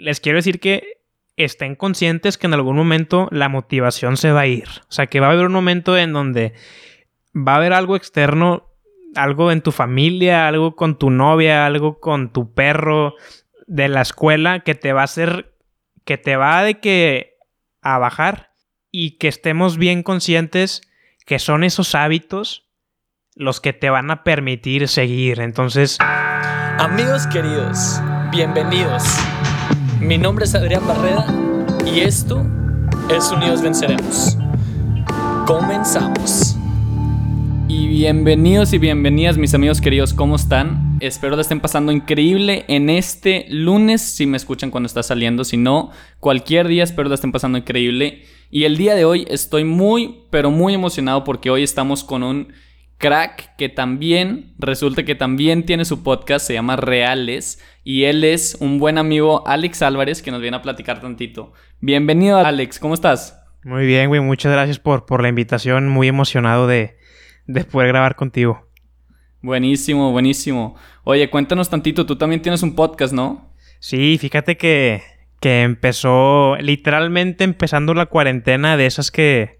les quiero decir que estén conscientes que en algún momento la motivación se va a ir. O sea, que va a haber un momento en donde va a haber algo externo, algo en tu familia, algo con tu novia, algo con tu perro de la escuela que te va a hacer, que te va de que a bajar y que estemos bien conscientes que son esos hábitos los que te van a permitir seguir. Entonces... Amigos queridos, bienvenidos. Mi nombre es Adrián Barreda y esto es Unidos Venceremos. Comenzamos. Y bienvenidos y bienvenidas mis amigos queridos, ¿cómo están? Espero que estén pasando increíble en este lunes, si me escuchan cuando está saliendo, si no, cualquier día espero que estén pasando increíble. Y el día de hoy estoy muy, pero muy emocionado porque hoy estamos con un crack que también, resulta que también tiene su podcast, se llama Reales, y él es un buen amigo Alex Álvarez que nos viene a platicar tantito. Bienvenido Alex, ¿cómo estás? Muy bien, güey, muchas gracias por, por la invitación, muy emocionado de, de poder grabar contigo. Buenísimo, buenísimo. Oye, cuéntanos tantito, tú también tienes un podcast, ¿no? Sí, fíjate que, que empezó, literalmente empezando la cuarentena de esas que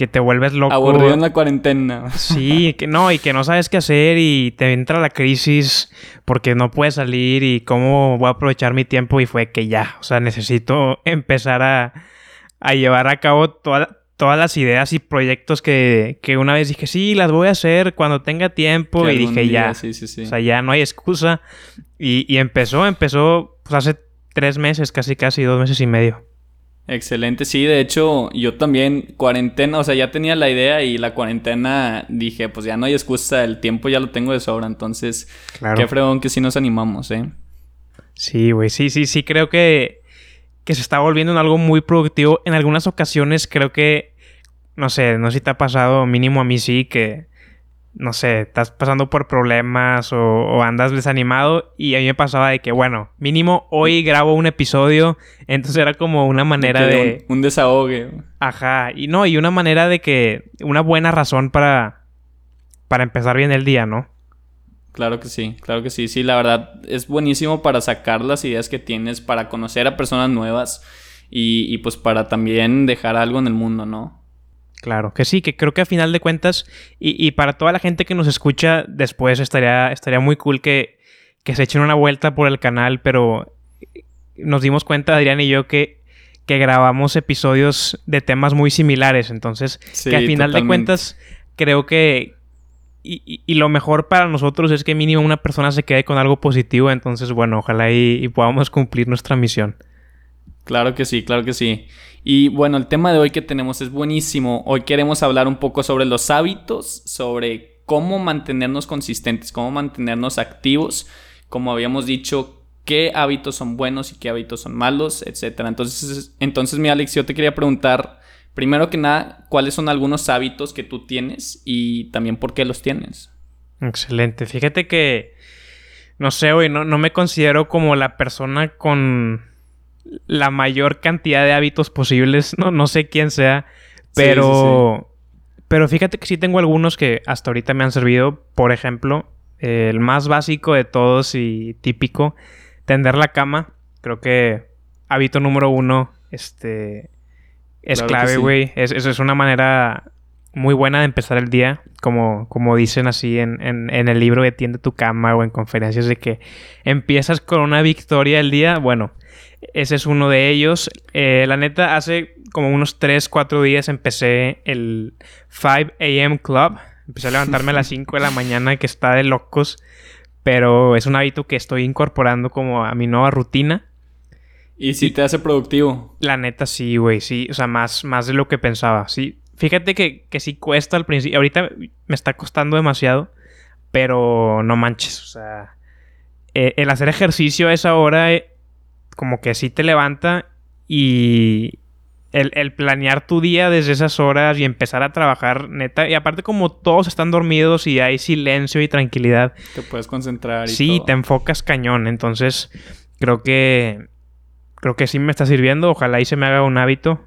que te vuelves loco. Aburrido en la cuarentena. Sí, que no, y que no sabes qué hacer y te entra la crisis porque no puedes salir y cómo voy a aprovechar mi tiempo y fue que ya, o sea, necesito empezar a, a llevar a cabo todas las ideas y proyectos que, que, una vez dije, sí, las voy a hacer cuando tenga tiempo y dije ya, sí, sí, sí. o sea, ya no hay excusa y, y empezó, empezó pues hace tres meses, casi, casi dos meses y medio. Excelente, sí, de hecho yo también cuarentena, o sea, ya tenía la idea y la cuarentena dije, pues ya no hay excusa, el tiempo ya lo tengo de sobra, entonces qué fregón que sí nos animamos, ¿eh? Sí, güey, sí, sí, sí, creo que, que se está volviendo en algo muy productivo. En algunas ocasiones creo que, no sé, no sé si te ha pasado, mínimo a mí sí, que no sé, estás pasando por problemas o, andas desanimado y a mí me pasaba de que, bueno, mínimo hoy grabo un episodio, entonces era como una manera de... Un, desahogue. Ajá, y no, y una manera de que, una buena razón para, para empezar bien el día, ¿no? Claro que sí, claro que sí, sí, la verdad es buenísimo para sacar las ideas que tienes, para conocer a personas nuevas y, y pues para también dejar algo en el mundo, ¿no? Claro, que sí, que creo que a final de cuentas, y, para toda la gente que nos escucha después, estaría, estaría muy cool que, que, se echen una vuelta por el canal, pero nos dimos cuenta, Adrián y yo, que, que grabamos episodios de temas muy similares, entonces, que a final de cuentas, creo que... Y, y, lo mejor para nosotros es que mínimo una persona se quede con algo positivo, entonces, bueno, ojalá y podamos cumplir nuestra misión. Claro que sí, claro que sí. Y bueno, el tema de hoy que tenemos es buenísimo. Hoy queremos hablar un poco sobre los hábitos, sobre cómo mantenernos consistentes, cómo mantenernos activos, como habíamos dicho, qué hábitos son buenos y qué hábitos son malos, etc. Entonces, entonces mi Alex, yo te quería preguntar, primero que nada, ¿cuáles son algunos hábitos que tú tienes y también por qué los tienes? Excelente. Fíjate que, no sé, hoy no, no me considero como la persona con la mayor cantidad de hábitos posibles. No, no sé quién sea, pero... Pero fíjate que sí tengo algunos que hasta ahorita me han servido. Por ejemplo, el más básico de todos y típico, tender la cama. Creo que hábito número uno, este... Es clave, güey. Es, es, una manera muy buena de empezar el día, como, como dicen así en, en, el libro de Tiende tu cama o en conferencias de que empiezas con una victoria el día. Bueno, ese es uno de ellos. Eh, la neta, hace como unos 3, 4 días empecé el 5 a.m. Club. Empecé a levantarme a las 5 de la mañana, que está de locos. Pero es un hábito que estoy incorporando como a mi nueva rutina. ¿Y si te hace productivo? La neta, sí, güey. Sí, o sea, más, más de lo que pensaba. Sí, Fíjate que, que sí cuesta al principio. Ahorita me está costando demasiado. Pero no manches. O sea. Eh, el hacer ejercicio a esa hora. Eh, como que sí te levanta. Y. El, planear tu día desde esas horas y empezar a trabajar, neta. Y aparte, como todos están dormidos y hay silencio y tranquilidad. Te puedes concentrar. Y sí, te enfocas cañón. Entonces, creo que. Creo que sí me está sirviendo. Ojalá y se me haga un hábito.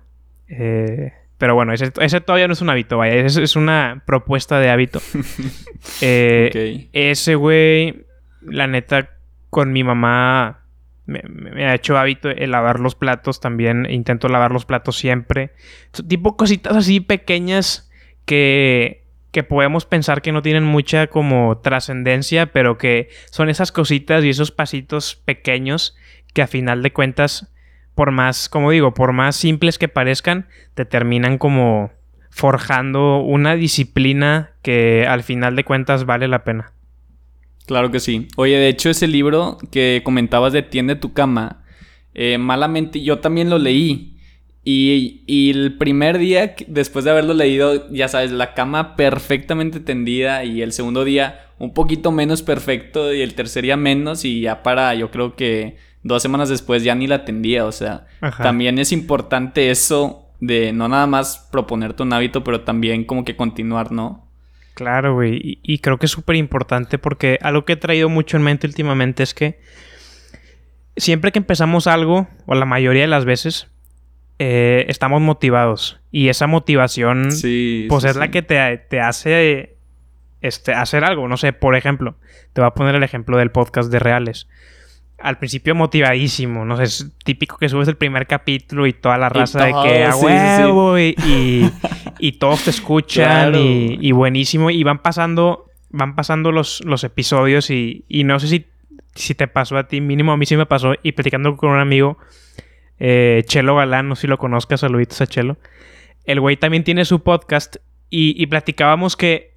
Eh, pero bueno, ese, todavía no es un hábito, vaya. Es, una propuesta de hábito. eh, Ese güey, la neta, con mi mamá me, me, ha hecho hábito el lavar los platos también. Intento lavar los platos siempre. Tipo cositas así pequeñas que, que podemos pensar que no tienen mucha como trascendencia, pero que son esas cositas y esos pasitos pequeños que a final de cuentas, por más, como digo, por más simples que parezcan, te terminan como forjando una disciplina que al final de cuentas vale la pena. Claro que sí. Oye, de hecho ese libro que comentabas de Tiende tu cama, eh, malamente yo también lo leí. Y, el primer día, después de haberlo leído, ya sabes, la cama perfectamente tendida y el segundo día un poquito menos perfecto y el tercer día menos y ya para, yo creo que dos semanas después ya ni la tendía. O sea, también es importante eso de no nada más proponerte un hábito, pero también como que continuar, ¿no? Claro, güey. Y, creo que es súper importante porque algo que he traído mucho en mente últimamente es que siempre que empezamos algo, o la mayoría de las veces, eh, estamos motivados. Y esa motivación, pues es la que te, te hace este, hacer algo. No sé, por ejemplo, te voy a poner el ejemplo del podcast de Reales al principio motivadísimo, no sé, es típico que subes el primer capítulo y toda la raza de que a huevo Y, todos te escuchan y, buenísimo. Y van pasando van pasando los, los episodios y, no sé si, si te pasó a ti, mínimo a mí sí me pasó y platicando con un amigo eh, Chelo Galán, no sé si lo conozcas, saluditos a Chelo. El güey también tiene su podcast y, y platicábamos que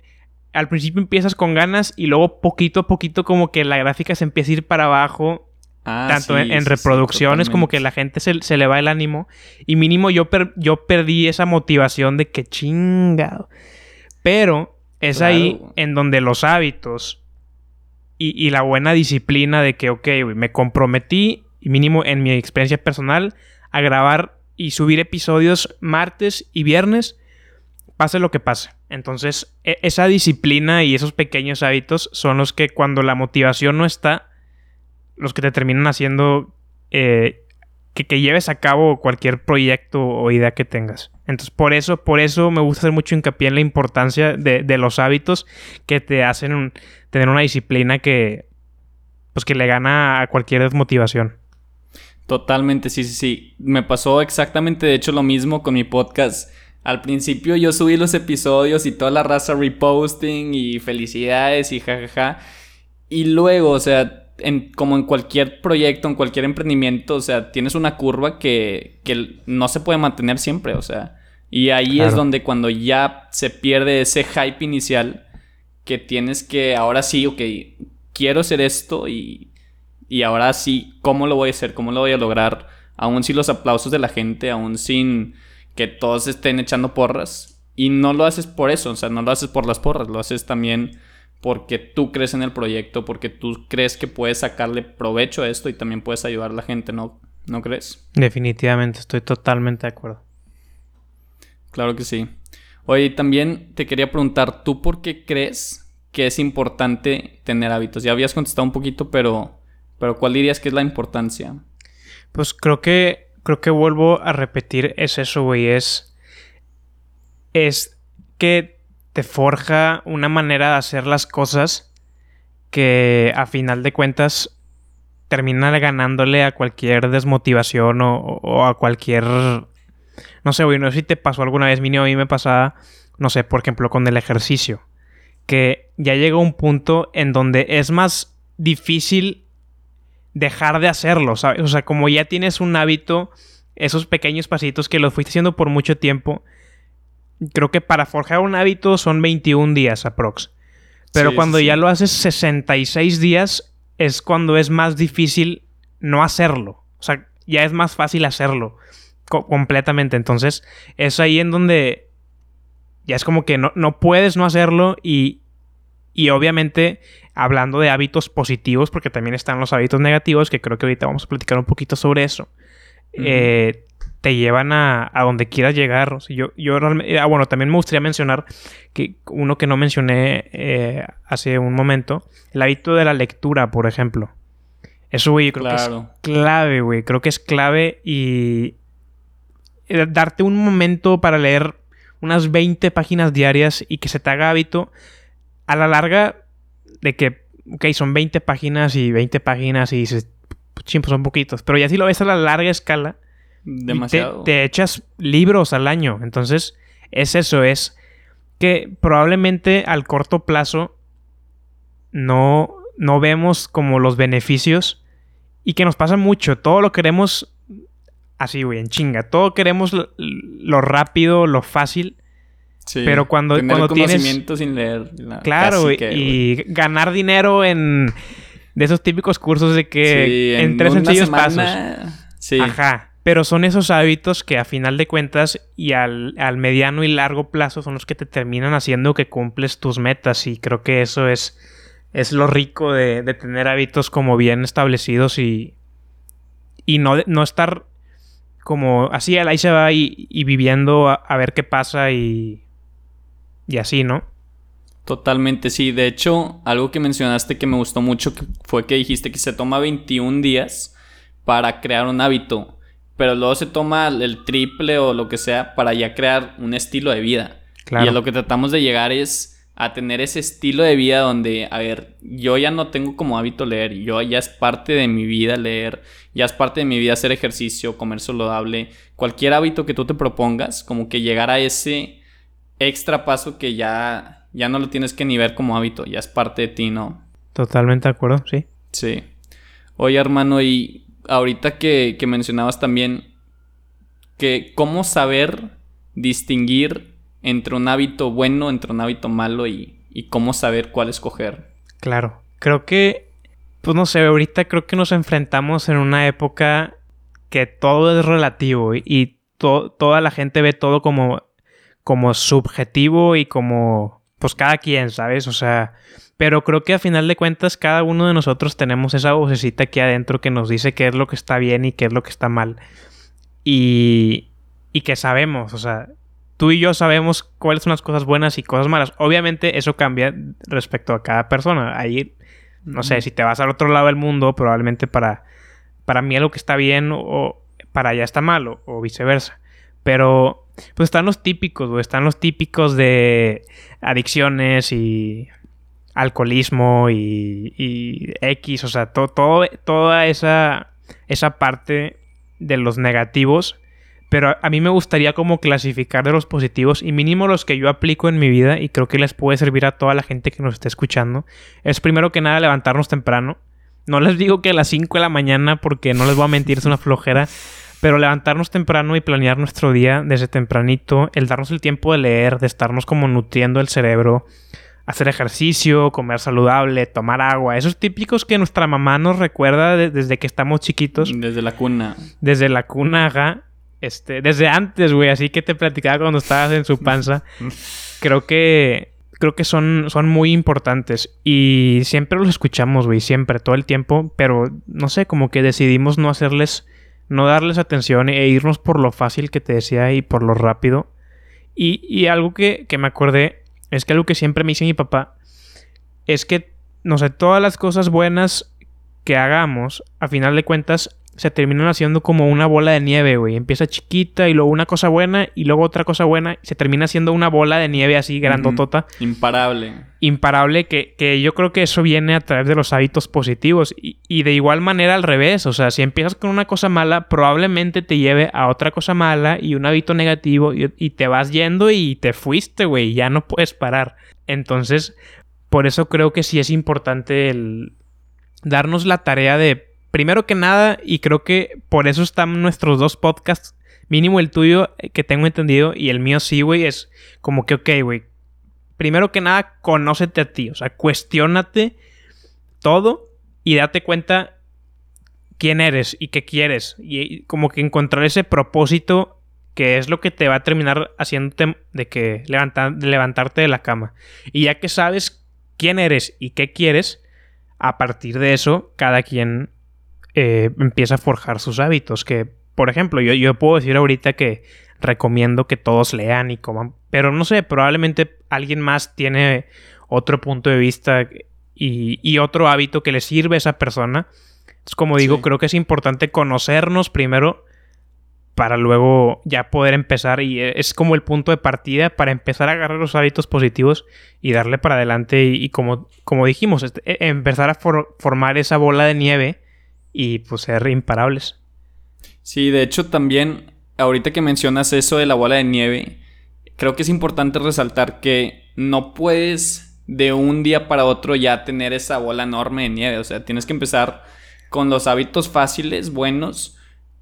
al principio empiezas con ganas y luego poquito a poquito como que la gráfica se empieza a ir para abajo Ah, tanto en, reproducciones como que la gente se, le va el ánimo. Y mínimo yo, yo perdí esa motivación de que chingado. Pero es ahí en donde los hábitos y, la buena disciplina de que, ok, me comprometí, y mínimo en mi experiencia personal, a grabar y subir episodios martes y viernes, pase lo que pase. Entonces, e, esa disciplina y esos pequeños hábitos son los que cuando la motivación no está, los que te terminan haciendo eh, que, lleves a cabo cualquier proyecto o idea que tengas. Entonces, por eso, por eso me gusta hacer mucho hincapié en la importancia de, los hábitos que te hacen tener una disciplina que, pues, que le gana a cualquier desmotivación. Totalmente, sí, sí, sí. Me pasó exactamente, de hecho, lo mismo con mi podcast. Al principio yo subí los episodios y toda la raza reposting y felicidades y jajaja. Y luego, o sea, como en cualquier proyecto, en cualquier emprendimiento, o sea, tienes una curva que, no se puede mantener siempre, o sea. Y ahí es donde cuando ya se pierde ese hype inicial, que tienes que, ahora sí, ok, quiero hacer esto y, y ahora sí, ¿cómo lo voy a hacer? ¿Cómo lo voy a lograr? Aún sin los aplausos de la gente, aún sin que todos estén echando porras. Y no lo haces por eso, o sea, no lo haces por las porras, lo haces también porque tú crees en el proyecto, porque tú crees que puedes sacarle provecho a esto y también puedes ayudar a la gente, ¿no? ¿No crees? Definitivamente, estoy totalmente de acuerdo. Claro que sí. Oye, también te quería preguntar, ¿tú por qué crees que es importante tener hábitos? Ya habías contestado un poquito, pero, pero ¿cuál dirías que es la importancia? Pues creo que, creo que vuelvo a repetir, es eso, güey, es, es que te forja una manera de hacer las cosas que a final de cuentas termina ganándole a cualquier desmotivación o, a cualquier... No sé, güey, no sé si te pasó alguna vez, mínimo a mí me pasaba, no sé, por ejemplo, con el ejercicio, que ya llega un punto en donde es más difícil dejar de hacerlo, ¿sabes? O sea, como ya tienes un hábito, esos pequeños pasitos que los fuiste haciendo por mucho tiempo, Creo que para forjar un hábito son 21 días aprox. Pero cuando ya lo haces 66 días es cuando es más difícil no hacerlo. O sea, ya es más fácil hacerlo completamente. Entonces, es ahí en donde ya es como que no, no puedes no hacerlo y, y obviamente hablando de hábitos positivos, porque también están los hábitos negativos, que creo que ahorita vamos a platicar un poquito sobre eso. eh, te llevan a, donde quieras llegar. yo, yo realmente, ah, bueno, también me gustaría mencionar que uno que no mencioné eh, hace un momento, el hábito de la lectura, por ejemplo. Eso, güey, creo que es clave, güey. Creo que es clave y eh, darte un momento para leer unas 20 páginas diarias y que se te haga hábito a la larga de que, ok, son 20 páginas y 20 páginas y dices, pues, son poquitos. Pero ya si lo ves a la larga escala, Demasiado. Te, te, echas libros al año. Entonces, es eso, es que probablemente al corto plazo no, no vemos como los beneficios y que nos pasa mucho. Todo lo queremos así, güey, en chinga. Todo queremos lo, rápido, lo fácil. Sí, pero cuando, tener cuando conocimiento sin leer. claro, y ganar dinero en de esos típicos cursos de que en, tres sencillos pasos. Sí. Ajá. Pero son esos hábitos que a final de cuentas y al, mediano y largo plazo son los que te terminan haciendo que cumples tus metas. Y creo que eso es, es lo rico de, tener hábitos como bien establecidos y, y no, no estar como así ahí se va y, viviendo a, ver qué pasa y, y así, ¿no? Totalmente, sí. De hecho, algo que mencionaste que me gustó mucho fue que dijiste que se toma 21 días para crear un hábito pero luego se toma el triple o lo que sea para ya crear un estilo de vida. Y a lo que tratamos de llegar es a tener ese estilo de vida donde, a ver, yo ya no tengo como hábito leer, yo ya es parte de mi vida leer, ya es parte de mi vida hacer ejercicio, comer saludable, cualquier hábito que tú te propongas, como que llegar a ese extra paso que ya, ya no lo tienes que ni ver como hábito, ya es parte de ti, ¿no? Totalmente de acuerdo, sí. Sí. Oye, hermano, y ahorita que, mencionabas también que cómo saber distinguir entre un hábito bueno, entre un hábito malo y, cómo saber cuál escoger. Claro, creo que, pues no sé, ahorita creo que nos enfrentamos en una época que todo es relativo y, toda la gente ve todo como, como subjetivo y como, pues cada quien, ¿sabes? O sea, pero creo que a final de cuentas cada uno de nosotros tenemos esa vocecita aquí adentro que nos dice qué es lo que está bien y qué es lo que está mal. Y, y que sabemos, o sea, tú y yo sabemos cuáles son las cosas buenas y cosas malas. Obviamente eso cambia respecto a cada persona. Ahí, no sé, si te vas al otro lado del mundo, probablemente para, para mí algo que está bien o para allá está mal o, viceversa. Pero pues están los típicos, o están los típicos de adicciones y alcoholismo y, X, o sea, todo, toda esa, esa parte de los negativos. Pero a mí me gustaría como clasificar de los positivos y mínimo los que yo aplico en mi vida y creo que les puede servir a toda la gente que nos esté escuchando. Es primero que nada levantarnos temprano. No les digo que a las 5 de la mañana porque no les voy a mentir, es una flojera. Pero levantarnos temprano y planear nuestro día desde tempranito, el darnos el tiempo de leer, de estarnos como nutriendo el cerebro, hacer ejercicio, comer saludable, tomar agua. Esos típicos que nuestra mamá nos recuerda desde que estamos chiquitos. Desde la cuna. Desde la cuna, ajá. Este, desde antes, güey, así que te platicaba cuando estabas en su panza. creo que creo que son, son muy importantes y siempre los escuchamos, güey, siempre, todo el tiempo, pero no sé, como que decidimos no hacerles, no darles atención e irnos por lo fácil que te decía y por lo rápido. Y, y algo que, que me acordé es que algo que siempre me dice mi papá es que, no sé, todas las cosas buenas que hagamos, a final de cuentas, se terminan haciendo como una bola de nieve, güey. Empieza chiquita y luego una cosa buena y luego otra cosa buena y se termina haciendo una bola de nieve así grandotota. Imparable. Imparable que, que, yo creo que eso viene a través de los hábitos positivos y, y, de igual manera al revés. O sea, si empiezas con una cosa mala, probablemente te lleve a otra cosa mala y un hábito negativo y, y te vas yendo y te fuiste, güey. Ya no puedes parar. Entonces, por eso creo que sí es importante el darnos la tarea de primero que nada, y creo que por eso están nuestros dos podcasts, mínimo el tuyo, eh, que tengo entendido, y el mío sí, güey, es como que, ok, güey, primero que nada, conócete a ti, o sea, cuestiónate todo y date cuenta quién eres y qué quieres, y como que encontrar ese propósito que es lo que te va a terminar haciéndote de que de levantarte de la cama. Y ya que sabes quién eres y qué quieres, a partir de eso, cada quien eh, empieza a forjar sus hábitos. Que, por ejemplo, yo, yo puedo decir ahorita que recomiendo que todos lean y coman, pero no sé, probablemente alguien más tiene otro punto de vista y, otro hábito que le sirve a esa persona. Es como digo, creo que es importante conocernos primero para luego ya poder empezar y es como el punto de partida para empezar a agarrar los hábitos positivos y darle para adelante y, como, como dijimos, este, e, empezar a formar esa bola de nieve y pues ser imparables. Sí, de hecho también, ahorita que mencionas eso de la bola de nieve, creo que es importante resaltar que no puedes de un día para otro ya tener esa bola enorme de nieve. O sea, tienes que empezar con los hábitos fáciles, buenos,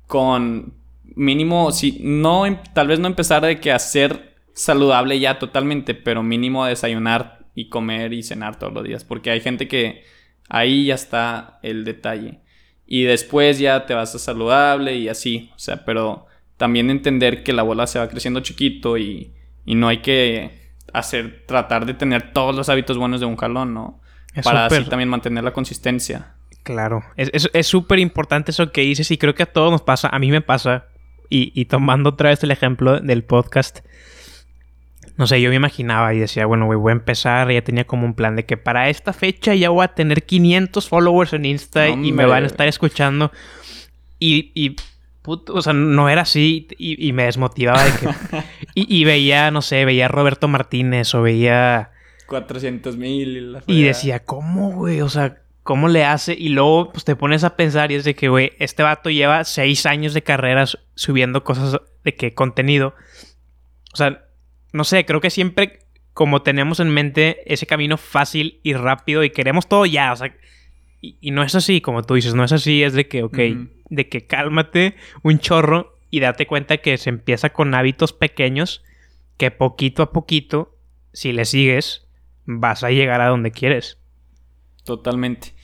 con mínimo, si no, tal vez no empezar de que hacer saludable ya totalmente, pero mínimo desayunar y comer y cenar todos los días, porque hay gente que ahí ya está el detalle. Y después ya te vas a saludable y así, o sea, pero también entender que la bola se va creciendo chiquito y, y no hay que hacer, tratar de tener todos los hábitos buenos de un jalón, ¿no? Para así también mantener la consistencia. Claro, es súper importante eso que dices y creo que a todos nos pasa, a mí me pasa, y, y tomando otra vez el ejemplo del podcast, no sé, yo me imaginaba y decía, bueno, voy a empezar, ya tenía como un plan de que para esta fecha ya voy a tener 500 followers en Insta y me van a estar escuchando. Y, y o sea, no era así y, me desmotivaba de que... y, veía, no sé, veía a Roberto Martínez o veía... 400 mil. Y, y decía, ¿cómo, güey? O sea, ¿cómo le hace? Y luego pues, te pones a pensar y es de que, güey, este vato lleva seis años de carreras subiendo cosas de que contenido. O sea, no sé, creo que siempre como tenemos en mente ese camino fácil y rápido y queremos todo ya, o sea, y, no es así, como tú dices, no es así, es de que, ok, de que cálmate un chorro y date cuenta que se empieza con hábitos pequeños que poquito a poquito, si le sigues, vas a llegar a donde quieres. Totalmente.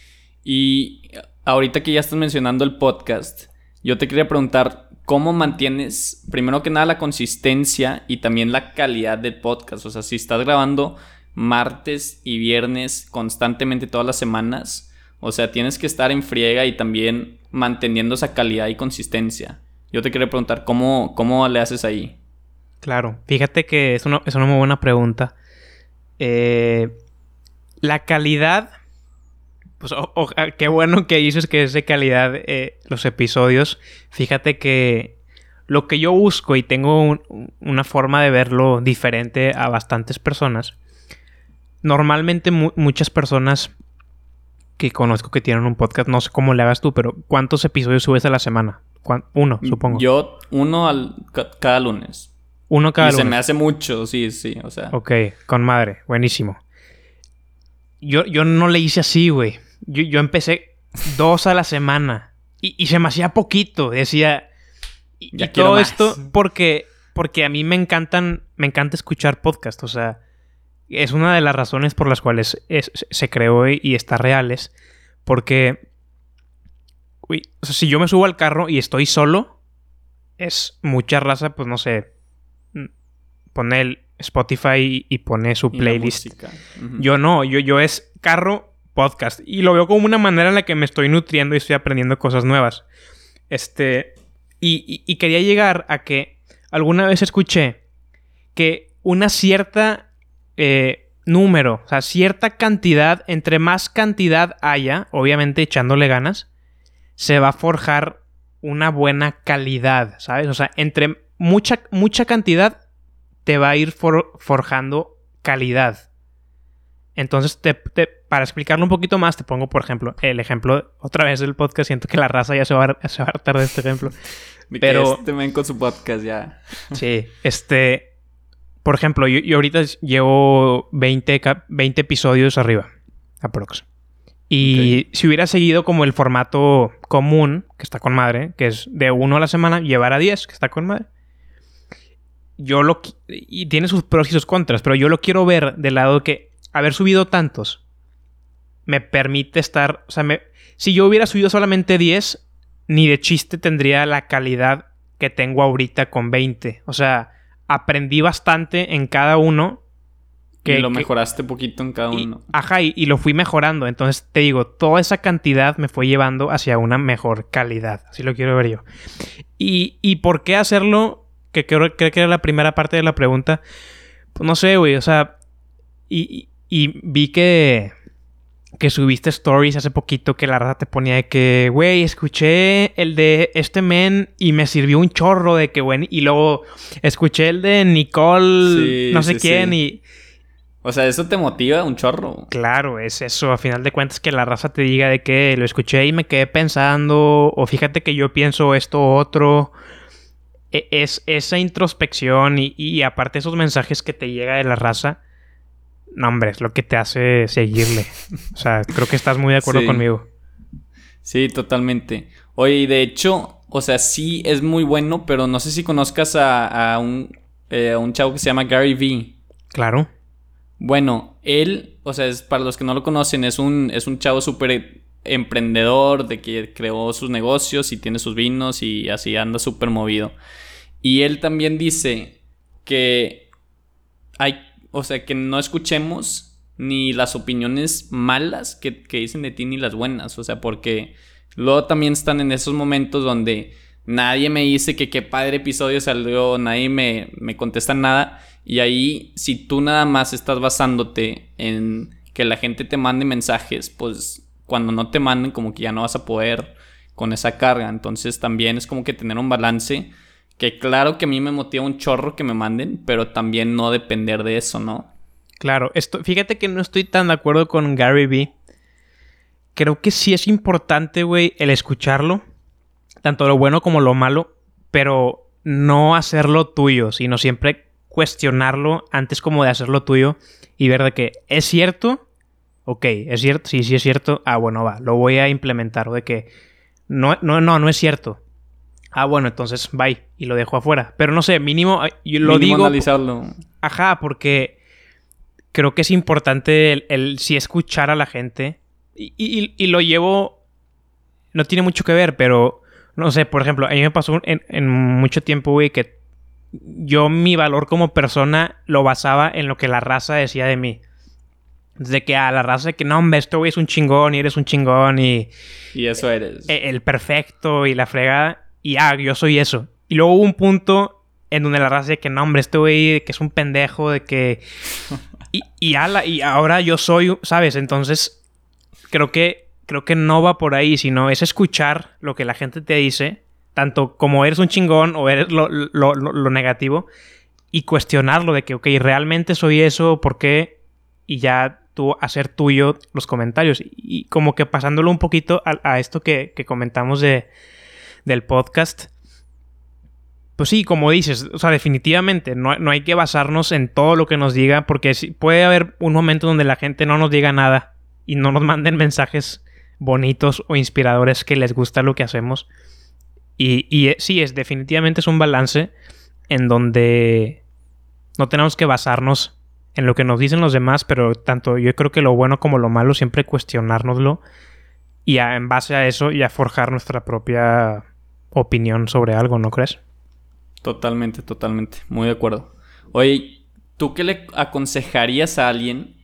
Y ahorita que ya estás mencionando el podcast, yo te quería preguntar, ¿cómo mantienes, primero que nada, la consistencia y también la calidad del podcast? O sea, si estás grabando martes y viernes constantemente todas las semanas, o sea, tienes que estar en friega y también manteniendo esa calidad y consistencia. Yo te quería preguntar, ¿cómo, cómo le haces ahí? Claro, fíjate que es una, es una muy buena pregunta. Eh, la calidad pues ah, qué bueno que dices que es de calidad eh, los episodios. Fíjate que lo que yo busco y tengo una forma de verlo diferente a bastantes personas. Normalmente muchas personas que conozco que tienen un podcast, no sé cómo le hagas tú, pero ¿cuántos episodios subes a la semana? Uno, supongo. Yo, uno al, cada lunes. Uno cada lunes. Se me hace mucho, sí, sí, o sea. Ok, con madre, buenísimo. Yo, yo no le hice así, güey yo, empecé dos a la semana y, se me hacía poquito. Decía, y, todo esto porque, porque a mí me encantan, me encanta escuchar podcast. O sea, es una de las razones por las cuales se creó y, está reales. Porque, uy, si yo me subo al carro y estoy solo, es mucha raza, pues no sé, mm, pone el Spotify y pone su playlist. Yo no, yo, yo es carro podcast. Y lo veo como una manera en la que me estoy nutriendo y estoy aprendiendo cosas nuevas. Este. Y, quería llegar a que alguna vez escuché que una cierta eh, número, o sea, cierta cantidad, entre más cantidad haya, obviamente echándole ganas, se va a forjar una buena calidad, ¿sabes? O sea, entre mucha, mucha cantidad te va a ir forjando calidad. Entonces, para explicarlo un poquito más, te pongo, por ejemplo, el ejemplo otra vez del podcast. Siento que la raza ya se va, a, se hartar de este ejemplo. Pero. este ven con su podcast ya. sí, este. Por ejemplo, yo, ahorita llevo 20, 20 episodios arriba, aprox. Y si hubiera seguido como el formato común, que está con madre, que es de uno a la semana, llevar a 10, que está con madre. Yo lo. Y tiene sus pros y sus contras, pero yo lo quiero ver del lado que haber subido tantos me permite estar, o sea, me, si yo hubiera subido solamente 10, ni de chiste tendría la calidad que tengo ahorita con 20. O sea, aprendí bastante en cada uno. Que, y lo mejoraste poquito en cada uno. Ajá, y, lo fui mejorando. Entonces te digo, toda esa cantidad me fue llevando hacia una mejor calidad. Así lo quiero ver yo. ¿Y, y por qué hacerlo? Que creo, creo, que era la primera parte de la pregunta. Pues no sé, güey. O sea, y, y vi que, que subiste stories hace poquito que la raza te ponía de que, güey, escuché el de este men y me sirvió un chorro de que, bueno, y luego escuché el de Nicole, no sé quién, y, O sea, ¿eso te motiva un chorro? Claro, es eso. A final de cuentas que la raza te diga de que lo escuché y me quedé pensando. O fíjate que yo pienso esto otro. E, es esa introspección y, y aparte esos mensajes que te llega de la raza. No, hombre, es lo que te hace seguirle. o sea, creo que estás muy de acuerdo Sí. conmigo. Sí, totalmente. Oye, y de hecho, o sea, sí es muy bueno, pero no sé si conozcas a, a un, eh, a un chavo que se llama Gary Vee. Claro. Bueno, él, o sea, es, para los que no lo conocen, es un, es un chavo súper emprendedor, de que creó sus negocios y tiene sus vinos y así anda súper movido. Y él también dice que hay, o sea, que no escuchemos ni las opiniones malas que, que dicen de ti ni las buenas, o sea, porque luego también están en esos momentos donde nadie me dice que qué padre episodio salió, nadie me, me contesta nada. Y ahí, si tú nada más estás basándote en que la gente te mande mensajes, pues cuando no te manden, como que ya no vas a poder con esa carga. Entonces también es como que tener un balance. Que claro que a mí me motiva un chorro que me manden, pero también no depender de eso, ¿no? Claro, esto, fíjate que no estoy tan de acuerdo con Gary Vee. Creo que sí es importante, güey, el escucharlo. Tanto lo bueno como lo malo. Pero no hacerlo tuyo, sino siempre cuestionarlo antes como de hacerlo tuyo. Y ver de que es cierto. Ok, es cierto. Sí, sí es cierto. Ah, bueno, va. Lo voy a implementar. O de que no, no, no, no es cierto. Ah, bueno, entonces bye. Y lo dejo afuera. Pero no sé, mínimo. Yo lo Mínimo digo. analizarlo. Ajá, porque creo que es importante el, el sí escuchar a la gente. Y, y- y lo llevo. No tiene mucho que ver, pero. No sé, por ejemplo, a mí me pasó en, en mucho tiempo, güey, que yo mi valor como persona lo basaba en lo que la raza decía de mí. De que a la raza de que no, hombre, este güey es un chingón y eres un chingón y Y eso eres. e- el perfecto y la fregada. Y ah, yo soy eso. Y luego hubo un punto en donde la raza de que no, hombre, este güey que es un pendejo, de que. Y, y, ala, y ahora yo soy, ¿sabes? Entonces, creo que, creo que no va por ahí, sino es escuchar lo que la gente te dice, tanto como eres un chingón o eres lo, lo- lo- lo negativo, y cuestionarlo de que, ok, realmente soy eso, ¿por qué? Y ya tú hacer tuyo los comentarios. Y como que pasándolo un poquito a, a esto que, que comentamos de, del podcast. Pues sí, como dices, o sea, definitivamente no, no hay que basarnos en todo lo que nos diga, porque puede haber un momento donde la gente no nos diga nada y no nos manden mensajes bonitos o inspiradores que les gusta lo que hacemos. Y, y eh, sí, es definitivamente es un balance en donde no tenemos que basarnos en lo que nos dicen los demás, pero tanto yo creo que lo bueno como lo malo siempre cuestionárnoslo y en base a eso ya forjar nuestra propia opinión sobre algo, ¿no crees? Totalmente, totalmente. Muy de acuerdo. Oye, ¿tú qué le aconsejarías a alguien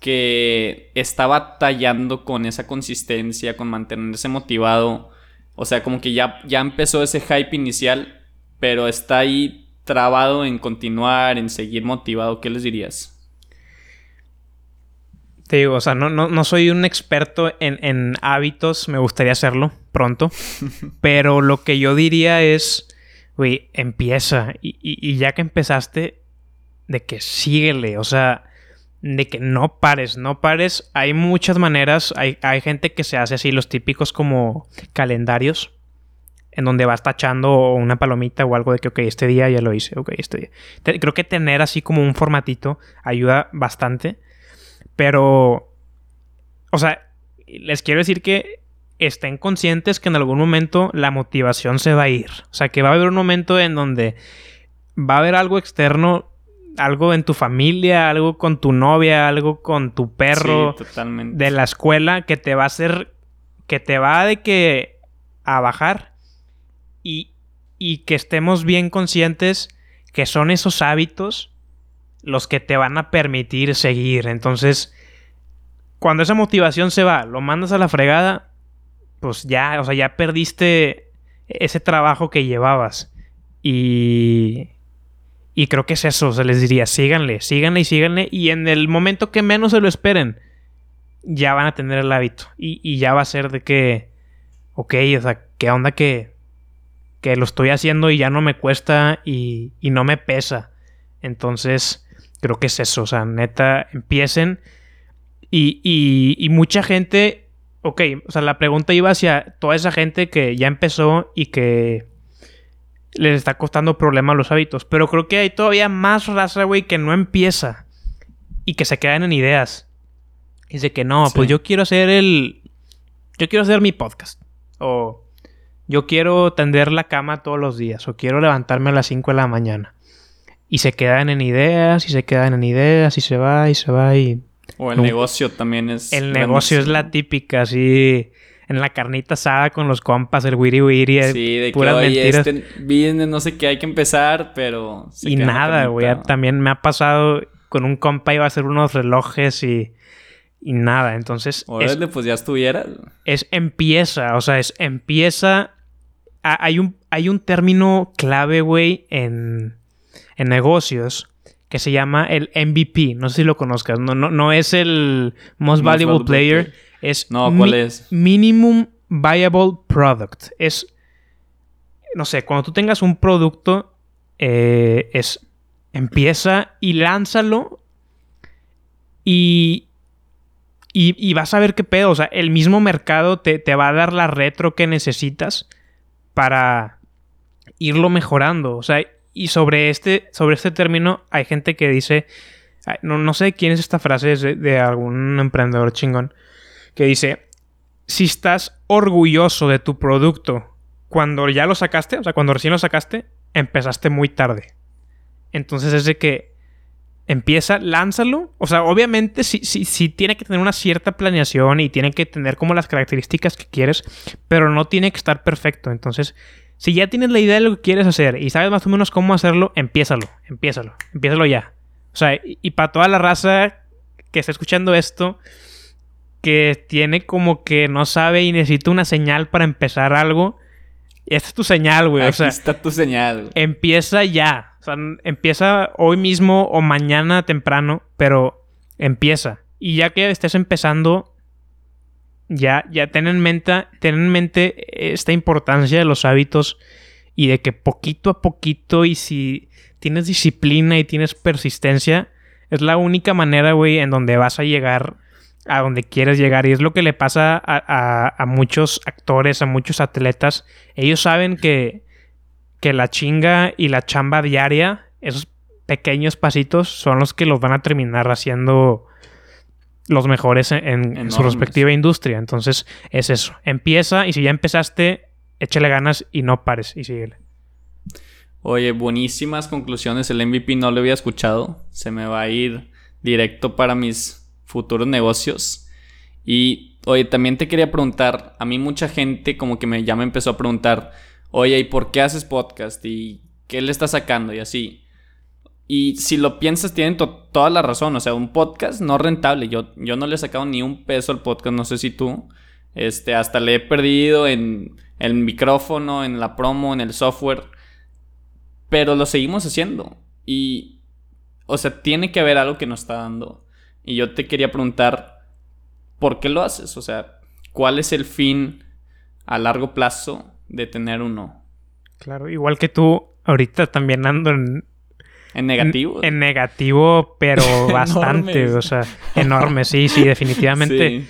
que está batallando con esa consistencia, con mantenerse motivado? O sea, como que ya, ya empezó ese hype inicial, pero está ahí trabado en continuar, en seguir motivado. ¿Qué les dirías? Te digo, o sea, no, no, no soy un experto en, en hábitos, me gustaría hacerlo pronto, pero lo que yo diría es, güey, empieza y, y- y ya que empezaste, de que síguele, o sea, de que no pares, no pares. Hay muchas maneras, hay, hay gente que se hace así, los típicos como calendarios, en donde vas tachando una palomita o algo de que, ok, este día ya lo hice, ok, este día. Te- creo que tener así como un formatito ayuda bastante. Pero, o sea, les quiero decir que estén conscientes que en algún momento la motivación se va a ir. O sea, que va a haber un momento en donde va a haber algo externo, algo en tu familia, algo con tu novia, algo con tu perro Sí, de la escuela que te va a hacer, que te va de que a bajar y, y que estemos bien conscientes que son esos hábitos los que te van a permitir seguir. Entonces, cuando esa motivación se va, lo mandas a la fregada, pues ya, o sea, ya perdiste ese trabajo que llevabas. Y, y creo que es eso, se les diría, síganle, síganle y síganle. Y en el momento que menos se lo esperen, ya van a tener el hábito. Y, y ya va a ser de que, ok, o sea, ¿qué onda que, que lo estoy haciendo y ya no me cuesta y, y no me pesa? Entonces, creo que es eso. O sea, neta, empiecen. Y, y, y mucha gente. Ok, o sea, la pregunta iba hacia toda esa gente que ya empezó y que les está costando problemas los hábitos. Pero creo que hay todavía más raza, güey, que no empieza y que se quedan en ideas. Dice que no, pues yo quiero hacer el. Yo quiero hacer mi podcast. O yo quiero tender la cama todos los días. O quiero levantarme a las 5 de la mañana. Y se quedan en ideas, y se quedan en ideas, y se va, y se va, y. O el negocio también es. El negocio es la típica, así en la carnita asada con los compas, el wiri wiri, sí, de puras que, mentiras. Este, viene, no sé qué, hay que empezar, pero... y nada, güey. También me ha pasado con un compa iba a hacer unos relojes y... Y nada, entonces... Órale, pues ya estuviera. Es empieza, o sea, es empieza... hay, un, hay un término clave, güey, en, en negocios que se llama el MVP. No sé si lo conozcas. No, no, no es el Most, Valuable, player es no, ¿cuál es? Minimum Viable Product. Es, no sé, cuando tú tengas un producto, eh, es, empieza y lánzalo y, y, vas a ver qué pedo. O sea, el mismo mercado te, te va a dar la retro que necesitas para irlo mejorando. O sea, y sobre este, sobre este término hay gente que dice, no, no sé quién es esta frase, de algún emprendedor chingón, que dice, si estás orgulloso de tu producto cuando ya lo sacaste, o sea, cuando recién lo sacaste, empezaste muy tarde. Entonces es de que empieza, lánzalo. O sea, obviamente sí, sí, sí tiene que tener una cierta planeación y tiene que tener como las características que quieres, pero no tiene que estar perfecto. Entonces, si ya tienes la idea de lo que quieres hacer y sabes más o menos cómo hacerlo, empiézalo, empiézalo, empiézalo ya. O sea, y, y para toda la raza que está escuchando esto, que tiene como que no sabe y necesita una señal para empezar algo. Esta es tu señal, güey. o sea, está tu señal. Empieza ya. O sea, empieza hoy mismo o mañana temprano, pero empieza. Y ya que estés empezando, ya, ya ten en mente, ten en mente esta importancia de los hábitos y de que poquito a poquito y si tienes disciplina y tienes persistencia, es la única manera, güey, en donde vas a llegar a donde quieres llegar. Y es lo que le pasa a, muchos actores, a muchos atletas. Ellos saben que, que la chinga y la chamba diaria, esos pequeños pasitos, son los que los van a terminar haciendo los mejores en, su respectiva industria. Entonces, es eso. Empieza y si ya empezaste, échale ganas y no pares y síguele. Oye, buenísimas conclusiones. El MVP no lo había escuchado. Se me va a ir directo para mis futuros negocios. Y, oye, también te quería preguntar, a mí mucha gente como que me, ya me empezó a preguntar, oye, ¿y por qué haces podcast? ¿Y qué le estás sacando? Y así. Y si lo piensas, tienen toda la razón. O sea, un podcast no rentable. Yo, yo no le he sacado ni un peso al podcast, no sé si tú. Este, hasta le he perdido en el micrófono, en la promo, en el software. Pero lo seguimos haciendo. Y, o sea, tiene que haber algo que nos está dando. Y yo te quería preguntar, ¿por qué lo haces? O sea, ¿cuál es el fin a largo plazo de tener uno? Claro, igual que tú, ahorita también ando en... En negativo. En, negativo, pero bastante, o sea, enorme, sí, sí, definitivamente.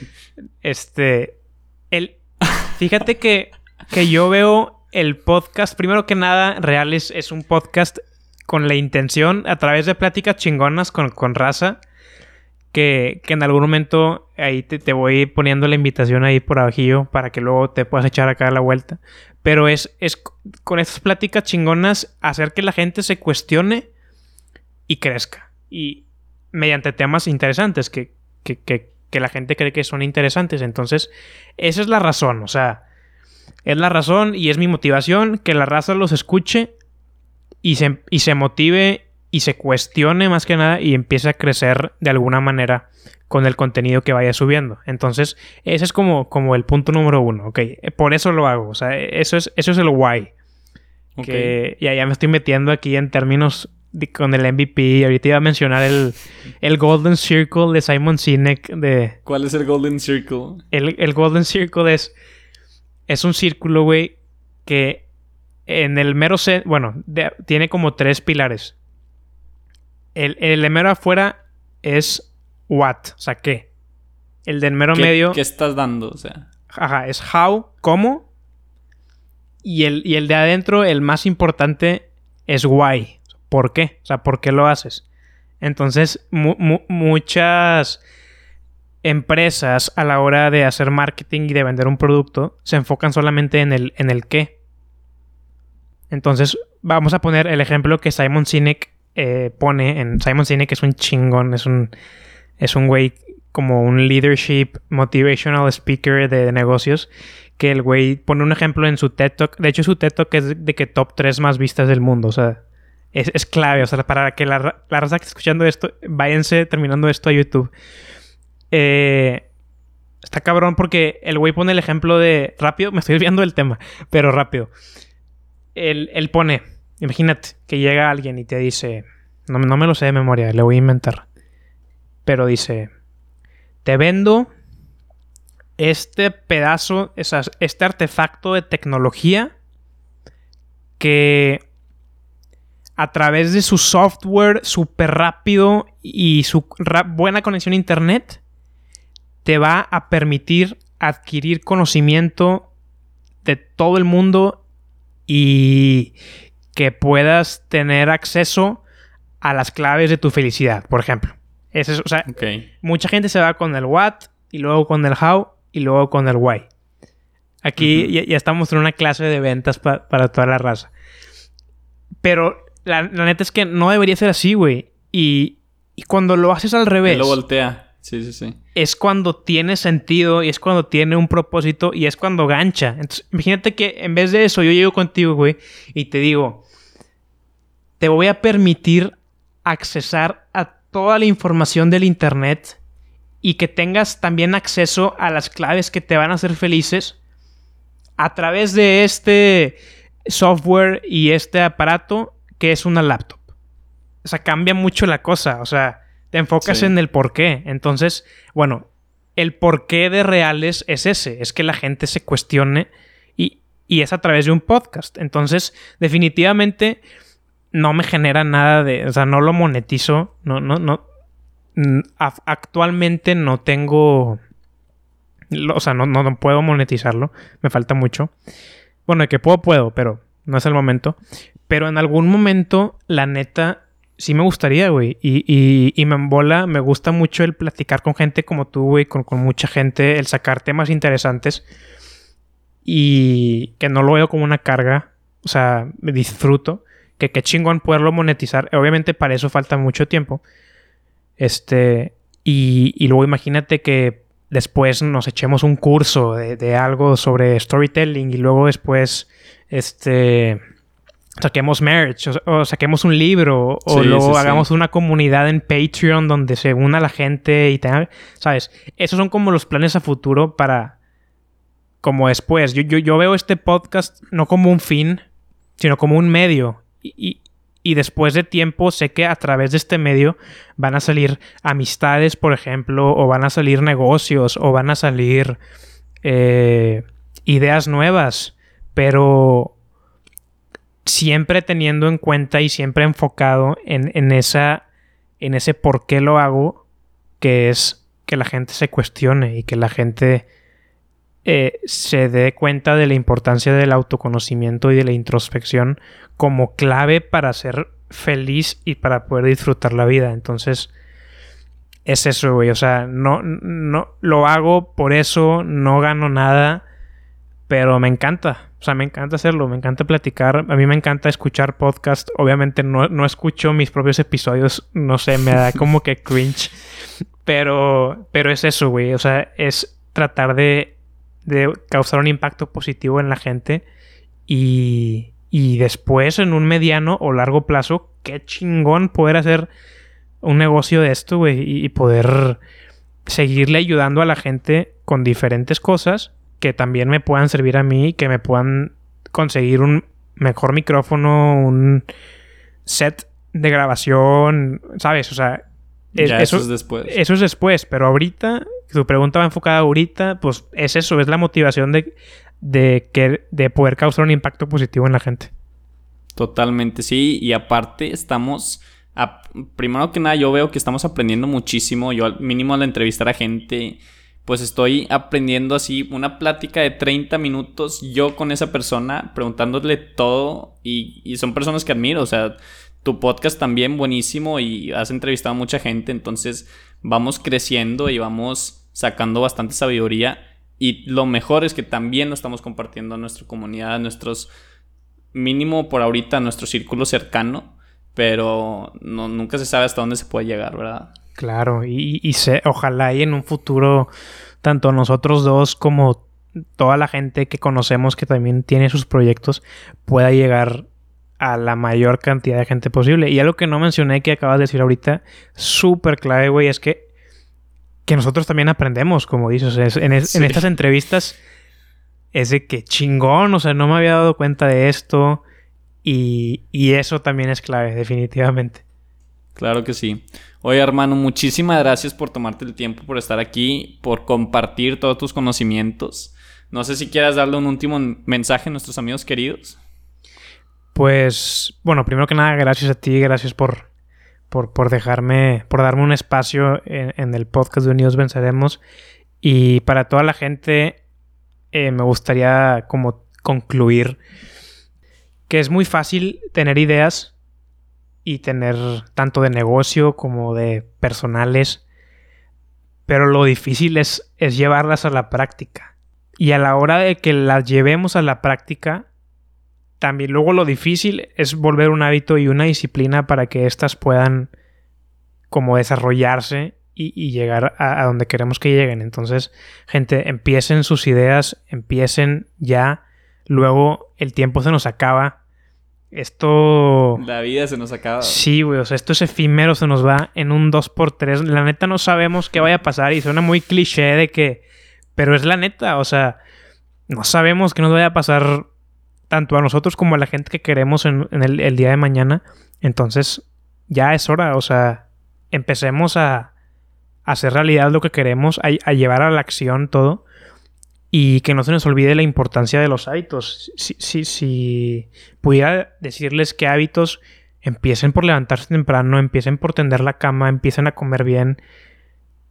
Este, el, fíjate que, que yo veo el podcast, primero que nada, Real es, un podcast con la intención, a través de pláticas chingonas con, con raza, que, en algún momento ahí te, voy poniendo la invitación ahí por abajillo para que luego te puedas echar acá a la vuelta. Pero es, es con estas pláticas chingonas hacer que la gente se cuestione y crezca. Y mediante temas interesantes que, que, que, la gente cree que son interesantes. Entonces, esa es la razón. O sea, es la razón y es mi motivación que la raza los escuche y se, y se motive y se cuestione más que nada y empiece a crecer de alguna manera con el contenido que vaya subiendo. Entonces, ese es como, como el punto número uno, ¿ok? Por eso lo hago, o sea, eso es, eso es el why. Que ya, ya me estoy metiendo aquí en términos con el MVP. Ahorita iba a mencionar el, el Golden Circle de Simon Sinek. De, ¿Cuál es el Golden Circle? El, Golden Circle es, es un círculo, güey, que en el mero... bueno, tiene como tres pilares el, el de mero afuera es what, o sea, ¿qué? El del mero ¿Qué, medio, ¿Qué estás dando? O sea. ajá, es how, cómo. Y el, y el de adentro, el más importante, es why. ¿Por qué? O sea, ¿por qué lo haces? Entonces, mu- mu- muchas empresas a la hora de hacer marketing y de vender un producto se enfocan solamente en el, en el qué. Entonces, vamos a poner el ejemplo que Simon Sinek eh, pone. En Simon Sinek es un chingón, es un, es un güey como un leadership motivational speaker de, negocios. Que el güey pone un ejemplo en su TED Talk. De hecho, su TED Talk es de que top 3 más vistas del mundo. O sea, es, es clave. O sea, para que la, la raza que está escuchando esto, váyanse terminando esto a YouTube. Eh, está cabrón porque el güey pone el ejemplo de. Rápido, me estoy desviando del tema, pero rápido. Él, pone. Imagínate que llega alguien y te dice. No, no me lo sé de memoria, le voy a inventar. Pero dice. Te vendo este pedazo, este artefacto de tecnología que a través de su software súper rápido y su buena conexión a internet te va a permitir adquirir conocimiento de todo el mundo y que puedas tener acceso a las claves de tu felicidad, por ejemplo. Es, o sea, Ok. mucha gente se va con el what y luego con el how y luego con el why. Aquí ya, ya estamos en una clase de ventas pa- para toda la raza. Pero la, la neta es que no debería ser así, güey. Y, y cuando lo haces al Y revés, lo voltea. Sí, sí, sí. es cuando tiene sentido y es cuando tiene un propósito y es cuando gancha. Entonces, imagínate que en vez de eso yo llego contigo, güey, y te digo, te voy a permitir accesar a toda la información del Internet y que tengas también acceso a las claves que te van a hacer felices a través de este software y este aparato que es una laptop. O sea, cambia mucho la cosa. O sea, te enfocas Sí. en el por qué. Entonces, bueno, el porqué de reales es ese. Es que la gente se cuestione y, y es a través de un podcast. Entonces, definitivamente no me genera nada de... O sea, no lo monetizo. No, no, no. Actualmente no tengo... O sea, no, no, no puedo monetizarlo. Me falta mucho. Bueno, de que puedo, puedo, pero no es el momento. Pero en algún momento, la neta, sí me gustaría, güey. Y, y, me embola, me gusta mucho el platicar con gente como tú, güey, con, con mucha gente, el sacar temas interesantes. Y que no lo veo como una carga. O sea, me disfruto. Que qué chingón poderlo monetizar. Obviamente para eso falta mucho tiempo. Este. Y, y luego imagínate que después nos echemos un curso de, de algo sobre storytelling y luego después este saquemos merch o, o saquemos un libro o Sí, luego sí, sí. hagamos una comunidad en Patreon donde se una la gente y tenga, sabes esos son como los planes a futuro para como después. Yo, yo, yo veo este podcast no como un fin sino como un medio. Y, y- y después de tiempo sé que a través de este medio van a salir amistades, por ejemplo, o van a salir negocios, o van a salir eh, ideas nuevas, pero siempre teniendo en cuenta y siempre enfocado en, en esa, en ese por qué lo hago, que es que la gente se cuestione y que la gente eh, se dé cuenta de la importancia del autoconocimiento y de la introspección como clave para ser feliz y para poder disfrutar la vida. Entonces, es eso, güey. O sea, no, no lo hago por eso, no gano nada, pero me encanta. O sea, me encanta hacerlo, me encanta platicar. A mí me encanta escuchar podcast. Obviamente no, no escucho mis propios episodios, no sé, me da como que cringe. Pero, pero es eso, güey. O sea, es tratar de, de causar un impacto positivo en la gente y, y después en un mediano o largo plazo, qué chingón poder hacer un negocio de esto, güey, y, y poder seguirle ayudando a la gente con diferentes cosas que también me puedan servir a mí, que me puedan conseguir un mejor micrófono, un set de grabación, ¿sabes? O sea, es- ya eso, eso es después. eso es después, pero ahorita, tu pregunta va enfocada ahorita, pues es eso, es la motivación de, de, que, de poder causar un impacto positivo en la gente. Totalmente, sí. Y aparte estamos primero que nada, yo veo que estamos aprendiendo muchísimo. Yo, al mínimo, al entrevistar a gente, pues estoy aprendiendo así una plática de 30 minutos yo con esa persona, preguntándole todo. Y, y son personas que admiro. O sea, tu podcast también buenísimo y has entrevistado a mucha gente. Entonces, vamos creciendo y vamos sacando bastante sabiduría. Y lo mejor es que también lo estamos compartiendo a nuestra comunidad, a nuestros, mínimo por ahorita, a nuestro círculo cercano pero no, nunca se sabe hasta dónde se puede llegar, ¿verdad? Claro, y, y ojalá y en un futuro, tanto nosotros dos como toda la gente que conocemos que también tiene sus proyectos, pueda llegar a la mayor cantidad de gente posible. Y algo que no mencioné que acabas de decir ahorita, súper clave, güey, es que, que nosotros también aprendemos, como dices, en, en estas entrevistas es de que chingón, o sea, no me había dado cuenta de esto y, eso también es clave, definitivamente. Claro que sí. Oye, hermano, muchísimas gracias por tomarte el tiempo, por estar aquí, por compartir todos tus conocimientos. No sé si quieras darle un último mensaje a nuestros amigos queridos. Pues, bueno, primero que nada, gracias a ti, gracias por, por, dejarme, por darme un espacio en, el podcast de Unidos Venceremos. Y para toda la gente, eh, me gustaría como concluir que es muy fácil tener ideas y tener tanto de negocio como de personales, pero lo difícil es, es llevarlas a la práctica. Y a la hora de que las llevemos a la práctica, también luego lo difícil es volver un hábito y una disciplina para que éstas puedan como desarrollarse y, llegar a, a, donde queremos que lleguen. Entonces, gente, empiecen sus ideas, empiecen ya luego el tiempo se nos acaba. Esto... La vida se nos acaba. Sí, güey, o sea, esto es efímero, se nos va en un 2x3. La neta no sabemos qué vaya a pasar y suena muy cliché de que... Pero es la neta, o sea, no sabemos qué nos vaya a pasar tanto a nosotros como a la gente que queremos en, el, día de mañana. Entonces, ya es hora, o sea, empecemos a, hacer realidad lo que queremos, a llevar a la acción todo. Y que no se nos olvide la importancia de los hábitos. Si, si, si pudiera decirles qué hábitos empiecen por levantarse temprano, empiecen por tender la cama, empiecen a comer bien.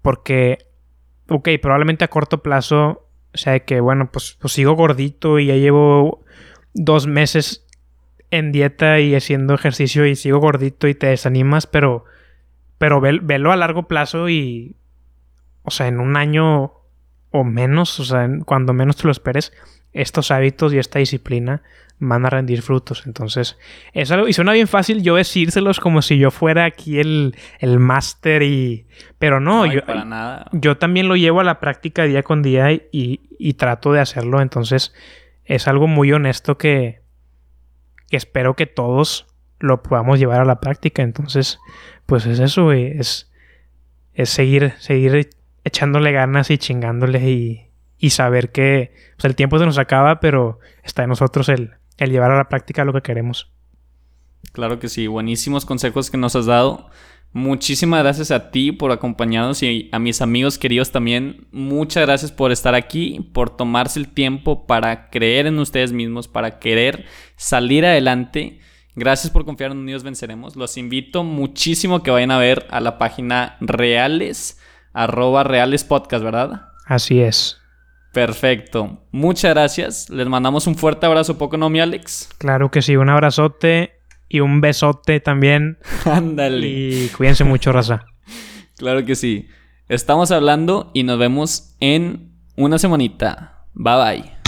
Porque, ok, probablemente a corto plazo, o sea, que bueno, pues, pues sigo gordito y ya llevo dos meses en dieta y haciendo ejercicio y sigo gordito y te desanimas, pero, pero velo a largo plazo y, o sea, en un año o menos, o sea, cuando menos te lo esperes, estos hábitos y esta disciplina van a rendir frutos. Entonces, es algo, y suena bien fácil yo decírselos como si yo fuera aquí el, el máster y... Pero no, yo, yo también lo llevo a la práctica día con día y, y, trato de hacerlo. Entonces, es algo muy honesto que, que espero que todos lo podamos llevar a la práctica. Entonces, pues es eso, es, es seguir, seguir echándole ganas y chingándole y, y saber que pues, el tiempo se nos acaba, pero está en nosotros el, el llevar a la práctica lo que queremos. Claro que sí, buenísimos consejos que nos has dado. Muchísimas gracias a ti por acompañarnos y a mis amigos queridos también. Muchas gracias por estar aquí, por tomarse el tiempo para creer en ustedes mismos, para querer salir adelante. Gracias por confiar en Unidos Venceremos. Los invito muchísimo que vayan a ver a la página Reales arroba Reales Podcast, ¿verdad? Así es. Perfecto. Muchas gracias. Les mandamos un fuerte abrazo, poco no, mi Alex. Claro que sí, un abrazote y un besote también. Ándale. Y cuídense mucho, raza. claro que sí. Estamos hablando y nos vemos en una semanita. Bye bye.